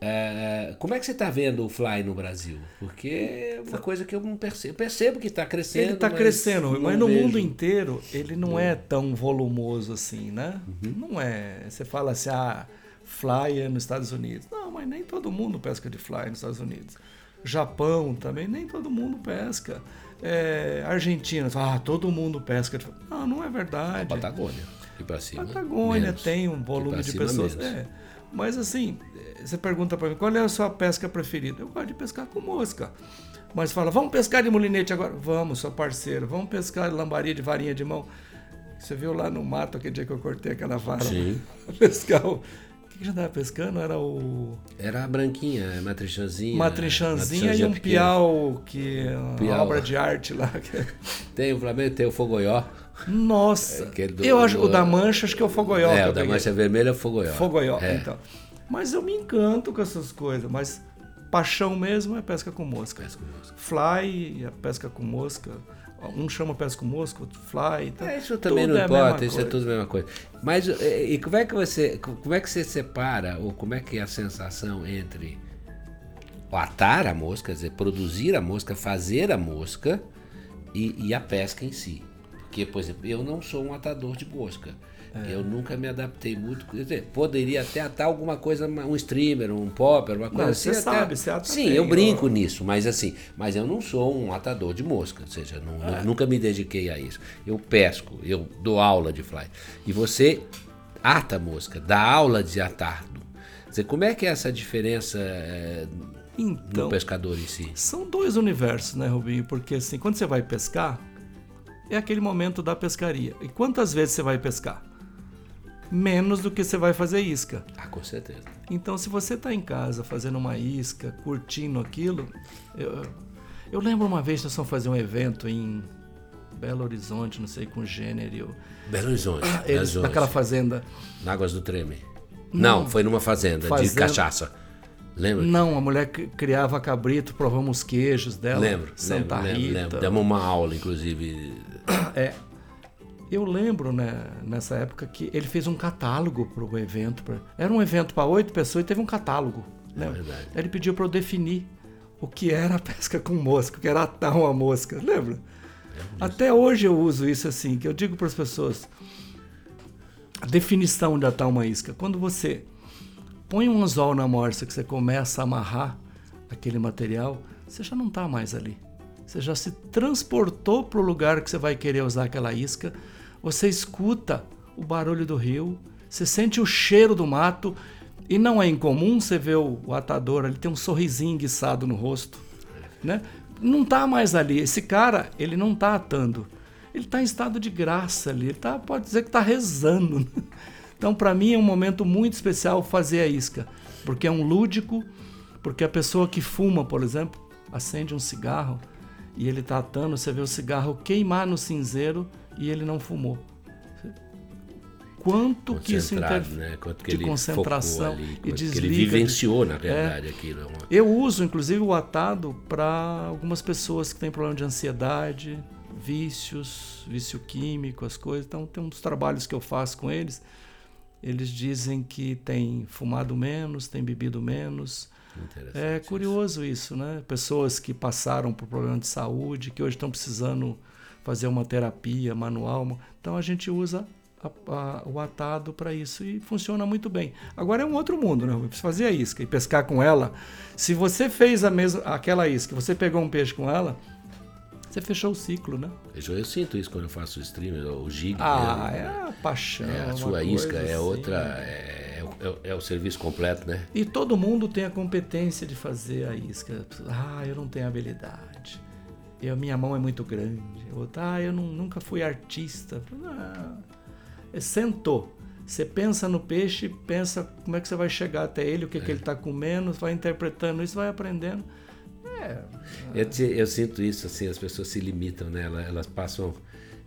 é, como é que você está vendo o Fly no Brasil? Porque é uma coisa que eu não percebo. Eu percebo que está crescendo. Ele está crescendo, mas no vejo. mundo inteiro ele não é. é tão volumoso assim, né? Uhum. Não é. Você fala assim, ah, Fly é nos Estados Unidos. Não, mas nem todo mundo pesca de Fly nos Estados Unidos. Japão também, nem todo mundo pesca. É, Argentina, ah, todo mundo pesca. De... Não, não é verdade. Patagônia. E para cima. Patagônia menos. tem um volume de pessoas. É, mas assim, você pergunta para mim, qual é a sua pesca preferida? Eu gosto de pescar com mosca. Mas fala, vamos pescar de molinete agora? Vamos, sou parceiro. Vamos pescar de lambaria de varinha de mão? Você viu lá no mato aquele dia que eu cortei aquela vara? Sim. *laughs* pescar o... O que a gente estava pescando? Era o... Era a branquinha, a matrinchãzinha. Matrinchãzinha e um piau, que é uma piau. obra de arte lá. *laughs* Tem o Flamengo, tem o fogoió. Nossa, é, do, eu acho o da Mancha acho que é o Fogoió. É, o da Mancha Vermelha é o Fogoió. Fogoió, é. então. Mas eu me encanto com essas coisas, mas paixão mesmo é pesca com mosca. Pesca com mosca. Fly, a pesca com mosca. Um chama pesca com mosca, outro fly. Então, é, isso também não é importa, isso é tudo a mesma coisa. Mas e como é que você, como é que você separa ou como é que é a sensação entre atar a mosca, quer dizer, produzir a mosca, fazer a mosca e, e a pesca em si? Porque, por exemplo, eu não sou um atador de mosca. É. Eu nunca me adaptei muito. Quer dizer, poderia até atar alguma coisa, um streamer, um popper, uma coisa não, assim. Você até... sabe, você ata Sim, bem, eu brinco ó. nisso, mas assim, mas eu não sou um atador de mosca, ou seja, não, é. nunca me dediquei a isso. Eu pesco, eu dou aula de fly. E você ata mosca, dá aula de atardo. Quer dizer, como é que é essa diferença é, então, no pescador em si? São dois universos, né, Rubinho? Porque assim, quando você vai pescar, é aquele momento da pescaria. E quantas vezes você vai pescar? Menos do que você vai fazer isca. Ah, com certeza. Então, se você está em casa fazendo uma isca, curtindo aquilo. Eu, eu lembro uma vez nós fomos fazer um evento em Belo Horizonte, não sei, com gênero. Belo Horizonte. Ah, eles, Belo naquela Horizonte. fazenda. Na Águas do Treme. Não, foi numa fazenda, de Fazenda- cachaça. Lembra? Não, a mulher cri- criava cabrito, provamos os queijos dela. Lembro, Santa lembro, Rita. lembro, lembro. Demos uma aula, inclusive. É. Eu lembro, né, nessa época, que ele fez um catálogo para o evento. pra- Era um evento para oito pessoas e teve um catálogo. Né? verdade. Ele pediu para eu definir o que era a pesca com mosca, o que era atar uma mosca. Lembra? Até hoje eu uso isso assim, que eu digo para as pessoas. A definição de atar uma isca. Quando você põe um anzol na morsa que você começa a amarrar aquele material, você já não está mais ali. Você já se transportou para o lugar que você vai querer usar aquela isca. Você escuta o barulho do rio, você sente o cheiro do mato. E não é incomum você ver o, atador ali, tem um sorrisinho enguiçado no rosto. Né? Não está mais ali. Esse cara, ele não está atando. Ele está em estado de graça ali. Ele tá, pode dizer que está rezando. Então, para mim, é um momento muito especial fazer a isca. Porque é um lúdico, porque a pessoa que fuma, por exemplo, acende um cigarro e ele está atando, você vê o cigarro queimar no cinzeiro e ele não fumou. Quanto que isso interfere? né? Quanto que de concentração ali, e desliga ele vivenciou, na verdade, aquilo. É Eu uso, inclusive, o atado para algumas pessoas que têm problema de ansiedade, vícios, vício químico, as coisas. Então, tem uns trabalhos que eu faço com eles. Eles dizem que tem fumado menos, tem bebido menos. É curioso isso, né? Pessoas que passaram por problema de saúde, que hoje estão precisando fazer uma terapia manual. Então, a gente usa a- a- o atado para isso e funciona muito bem. Agora é um outro mundo, né? Você fazer a isca e pescar com ela. Se você fez a mesma, aquela isca, você pegou um peixe com ela, você fechou o ciclo, né? Eu, eu sinto isso quando eu faço o stream, o gig. Ah, mesmo, é né? a paixão. É, a sua isca é assim. outra. É, é o- é o serviço completo, né? E todo mundo tem a competência de fazer a isca. Ah, eu não tenho habilidade. Eu, minha mão é muito grande. Outro, ah, eu não- nunca fui artista. Ah, é, sentou. Você pensa no peixe, pensa como é que você vai chegar até ele, o que, que ele está comendo, vai interpretando isso, vai aprendendo. É, Eu, te- eu sinto isso, assim, as pessoas se limitam, né? Elas, elas passam.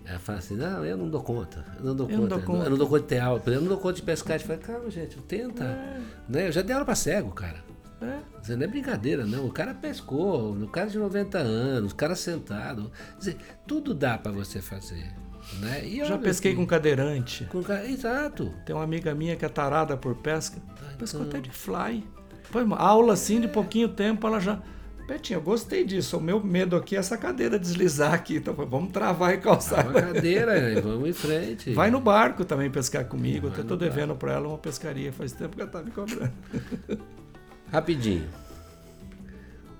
Ela fala assim, não, eu não dou conta, eu não dou Eu não conta, dou conta. eu não dou conta de ter aula, eu não dou conta de pescar. Eu falo, calma, gente, tenta. Né? Eu já dei aula pra cego, cara. é. Não é brincadeira, não. O cara pescou, o cara de 90 anos, o cara sentado. Dizer, tudo dá pra você fazer. Né? E Já olha pesquei que- com cadeirante. com ca- Exato. Tem uma amiga minha que é tarada por pesca. então. Pescou até de fly. Foi uma aula assim de pouquinho tempo, ela já. Betinho, eu gostei disso. O meu medo aqui é essa cadeira deslizar aqui. Então vamos travar e calçar. Uma cadeira, né? vamos em frente. Vai no barco também pescar comigo. Vai Até no tô devendo pra ela uma pescaria. Faz tempo que ela tá me cobrando. *laughs* Rapidinho.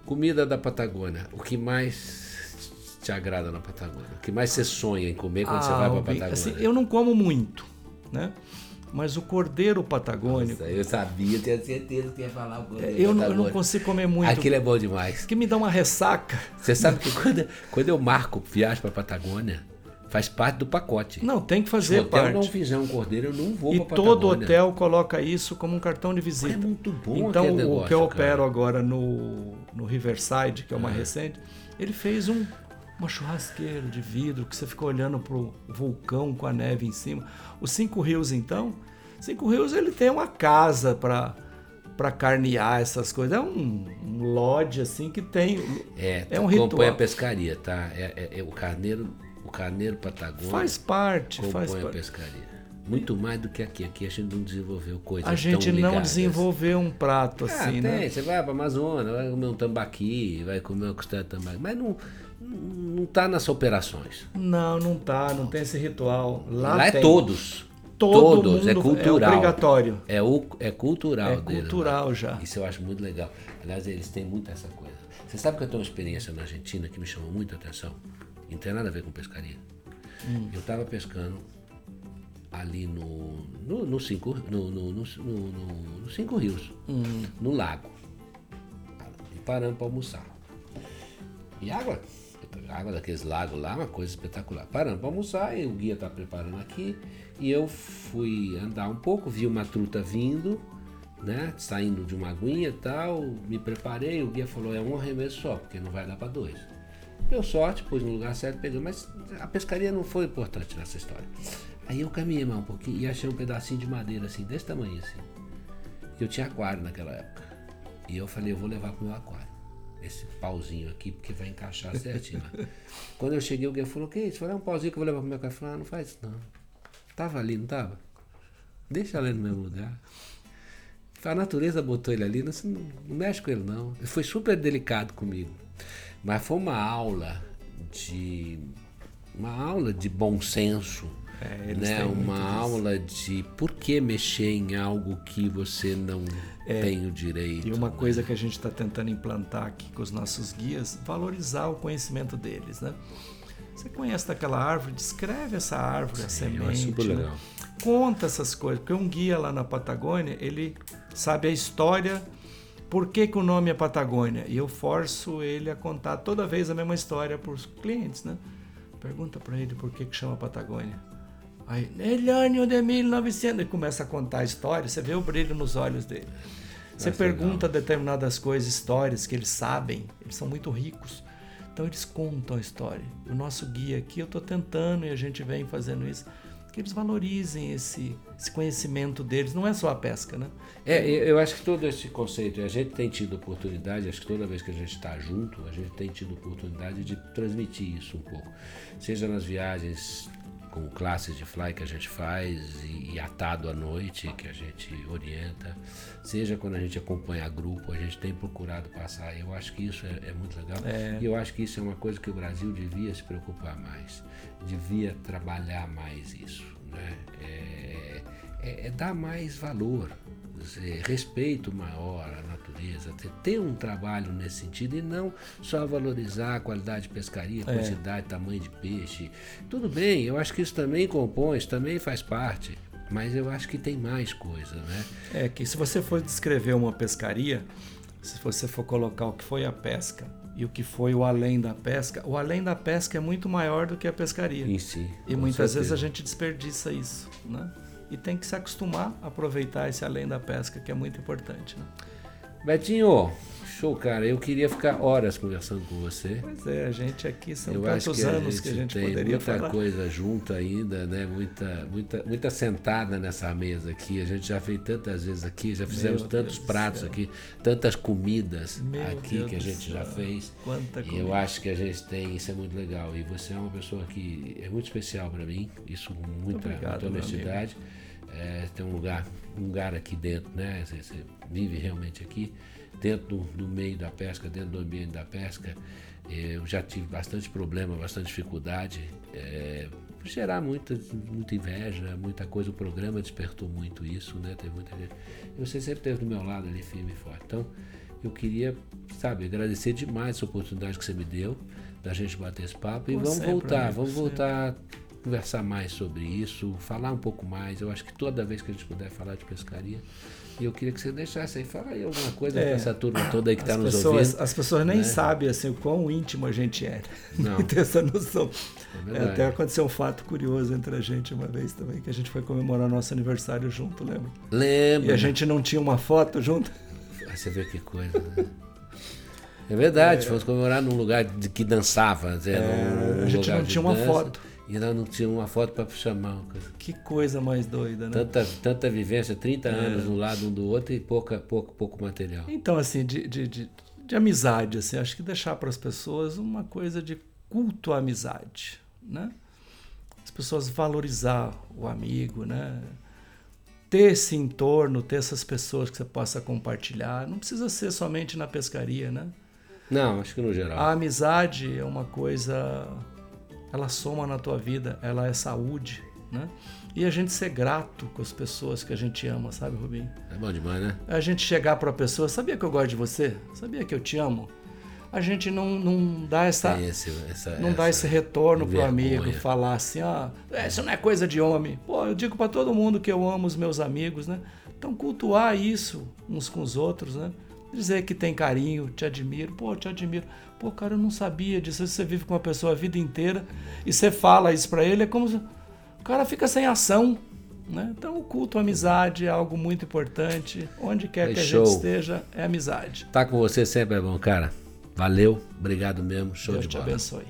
Comida da Patagônia. O que mais te agrada na Patagônia? O que mais você sonha em comer quando você vai pra Rubinho, Patagônia? assim, eu não como muito, né? Mas o cordeiro patagônico, Nossa, eu sabia, eu tinha certeza que ia falar o cordeiro eu, não, eu não consigo comer muito. Aquilo é bom demais. Que me dá uma ressaca. Você sabe que quando, quando eu marco viagem pra Patagônia, faz parte do pacote. Não, tem que Se fazer o hotel parte. não fizer um cordeiro, eu não vou E todo hotel coloca isso como um cartão de visita. É muito bom Então, negócio, o que eu cara. opero agora no, no Riverside, que é uma recente, ele fez um, uma churrasqueira de vidro que você fica olhando pro vulcão com a neve em cima. Os Cinco Rios, então, Cinco Rios ele tem uma casa para para carnear essas coisas. É um, um lodge assim que tem. É, É um acompanha ritual. a pescaria, tá? É, é- é o carneiro, o carneiro patagônico Faz parte, faz acompanha a parte. pescaria. Muito mais do que aqui. Aqui a gente não desenvolveu coisas A gente não ligadas. desenvolveu um prato Ah, assim, tem. né? Você vai para Amazônia, vai comer um tambaqui, vai comer uma costela de tambaqui. Mas não, não está nas operações. Não, não tá, não tem esse ritual. Lá, Lá é tem. todos. Todo todos, é mundo- cultural. É obrigatório. É, o, é cultural É deles, cultural já. Isso eu acho muito legal. Aliás, eles têm muito essa coisa. Você sabe que eu tenho uma experiência na Argentina que me chamou muito a atenção? Não tem nada a ver com pescaria. Hum. Eu estava pescando ali no, no, no cinco, no, no, no, no- no- Cinco Rios, Hum. no lago. E paramos para almoçar. E água, água daqueles lagos lá, uma coisa espetacular. Paramos para almoçar e o guia está preparando aqui. E eu fui andar um pouco, vi uma truta vindo, né? Saindo de uma aguinha e tal. Me preparei, o guia falou, é um arremesso só, porque não vai dar para dois. Deu sorte, pus no lugar certo, peguei, mas a pescaria não foi importante nessa história. Aí eu caminhei mais um pouquinho e achei um pedacinho de madeira assim, desse tamanho assim. Eu tinha aquário naquela época. E eu falei, eu vou levar pro meu aquário. Esse pauzinho aqui, porque vai encaixar certinho lá. Quando eu cheguei, guia falou, o que é isso? Eu falei, é um pauzinho que eu vou levar pro meu aquário. Eu falei, ah, não faz isso não. Tava ali, não tava? Deixa ele no mesmo lugar. A natureza botou ele ali, não, não mexe com ele não. Ele foi super delicado comigo. Mas foi uma aula de. Uma aula de bom senso. É, né? Uma aula de por que mexer em algo que você não tem o direito. É. E uma né? coisa que a gente está tentando implantar aqui com os nossos guias, valorizar o conhecimento deles, né? Você conhece daquela árvore, descreve essa árvore, a Sim, acho semente, né? conta essas coisas, porque um guia lá na Patagônia, ele sabe a história, por que, que o nome é Patagônia, e eu forço ele a contar toda vez a mesma história para os clientes, né? Pergunta para ele por que, que chama Patagônia. Aí, nel ano de 1900, ele começa a contar a história, você vê o brilho nos olhos dele. Você Nossa, pergunta determinadas coisas, histórias que eles sabem, eles são muito ricos. Então eles contam a história. O nosso guia aqui, eu estou tentando e a gente vem fazendo isso, que eles valorizem esse, esse conhecimento deles. Não é só a pesca, né? É, eu acho que todo esse conceito, a gente tem tido oportunidade, acho que toda vez que a gente está junto, a gente tem tido oportunidade de transmitir isso um pouco. Seja nas viagens com classes de fly que a gente faz e, e atado à noite que a gente orienta, seja quando a gente acompanha grupo, a gente tem procurado passar. Eu acho que isso é, é muito legal. É. E eu acho que isso é uma coisa que o Brasil devia se preocupar mais, devia trabalhar mais isso. Né? É, é- é dar mais valor, dizer, respeito maior à natureza, ter, ter um trabalho nesse sentido e não só valorizar a qualidade de pescaria, É. quantidade, tamanho de peixe. Tudo bem, eu acho que isso também compõe, isso também faz parte, mas eu acho que tem mais coisa, né? É que se você for descrever uma pescaria, se você for colocar o que foi a pesca e o que foi o além da pesca, o além da pesca é muito maior do que a pescaria. Em si. E muitas vezes a certeza. gente desperdiça isso, né? E tem que se acostumar a aproveitar esse além da pesca, que é muito importante, né? Betinho, show, cara. Eu queria ficar horas conversando com você. Pois é, a gente aqui são Eu tantos que anos que a gente tem poderia muita falar. coisa junto ainda, né? Muita, muita, muita sentada nessa mesa aqui. A gente já fez tantas vezes aqui, já fizemos Meu tantos Deus pratos aqui, tantas comidas Meu aqui Deus que a gente já fez. Quanta E eu comida. acho que a gente tem, isso é muito legal. E você é uma pessoa que é muito especial para mim, isso com muita, Obrigado, muita honestidade. É, tem um lugar, um lugar aqui dentro, né? Você, você vive realmente aqui, dentro do, do meio da pesca, dentro do ambiente da pesca. É, Eu já tive bastante problema, bastante dificuldade. É, gerar muita, muita inveja, muita coisa. O programa despertou muito isso, né? Teve muita gente. Você sempre esteve do meu lado ali, firme e forte. Então, eu queria, sabe, agradecer demais essa oportunidade que você me deu da gente bater esse papo e Pô, vamos sempre, voltar, amigo, vamos sempre. voltar a conversar mais sobre isso, falar um pouco mais. Eu acho que toda vez que a gente puder falar de pescaria, e eu queria que você deixasse aí, fala aí alguma coisa É, para essa turma toda aí que está nos pessoas, ouvindo. as pessoas nem né? sabem assim, o quão íntimo a gente é. Não. *laughs* Não tem essa noção. É É, até aconteceu um fato curioso entre a gente uma vez também, que a gente foi comemorar nosso aniversário junto, lembra? Lembra? E a gente não tinha uma foto junto. *laughs* Ah, Você vê que coisa, né? É verdade, fomos comemorar num lugar de que dançava. Né? num- num a gente não tinha uma dança, foto. E nós não tínhamos uma foto para chamar. uma coisa. Que coisa mais doida, né? Tanta, tanta vivência, 30 É. anos um lado um do outro e pouca, pouco, pouco material. Então, assim, de, de, de, de amizade, assim, acho que deixar para as pessoas uma coisa de culto à amizade, né? As pessoas valorizar o amigo, né? Ter esse entorno, ter essas pessoas que você possa compartilhar. Não precisa ser somente na pescaria, né? Não, acho que no geral. A amizade é uma coisa, ela soma na tua vida, ela é saúde, né? E a gente ser grato com as pessoas que a gente ama, sabe, Rubinho? É bom demais, né? A gente chegar para a pessoa, sabia que eu gosto de você? Sabia que eu te amo? A gente não, não dá essa, esse, essa, não essa dá esse retorno pro vergonha. amigo, falar assim, ah, isso não é coisa de homem. Pô, eu digo para todo mundo que eu amo os meus amigos, né? Então cultuar isso uns com os outros, né? Dizer que tem carinho, te admiro, pô, te admiro. Pô, cara, eu não sabia disso. Você vive com uma pessoa a vida inteira e você fala isso para ele, é como se o cara fica sem ação. Né? Então, o culto à amizade é algo muito importante. Onde quer É que a show. gente esteja, é amizade. Tá com você sempre é bom, cara. Valeu, obrigado mesmo, show Deus de te bola. abençoe.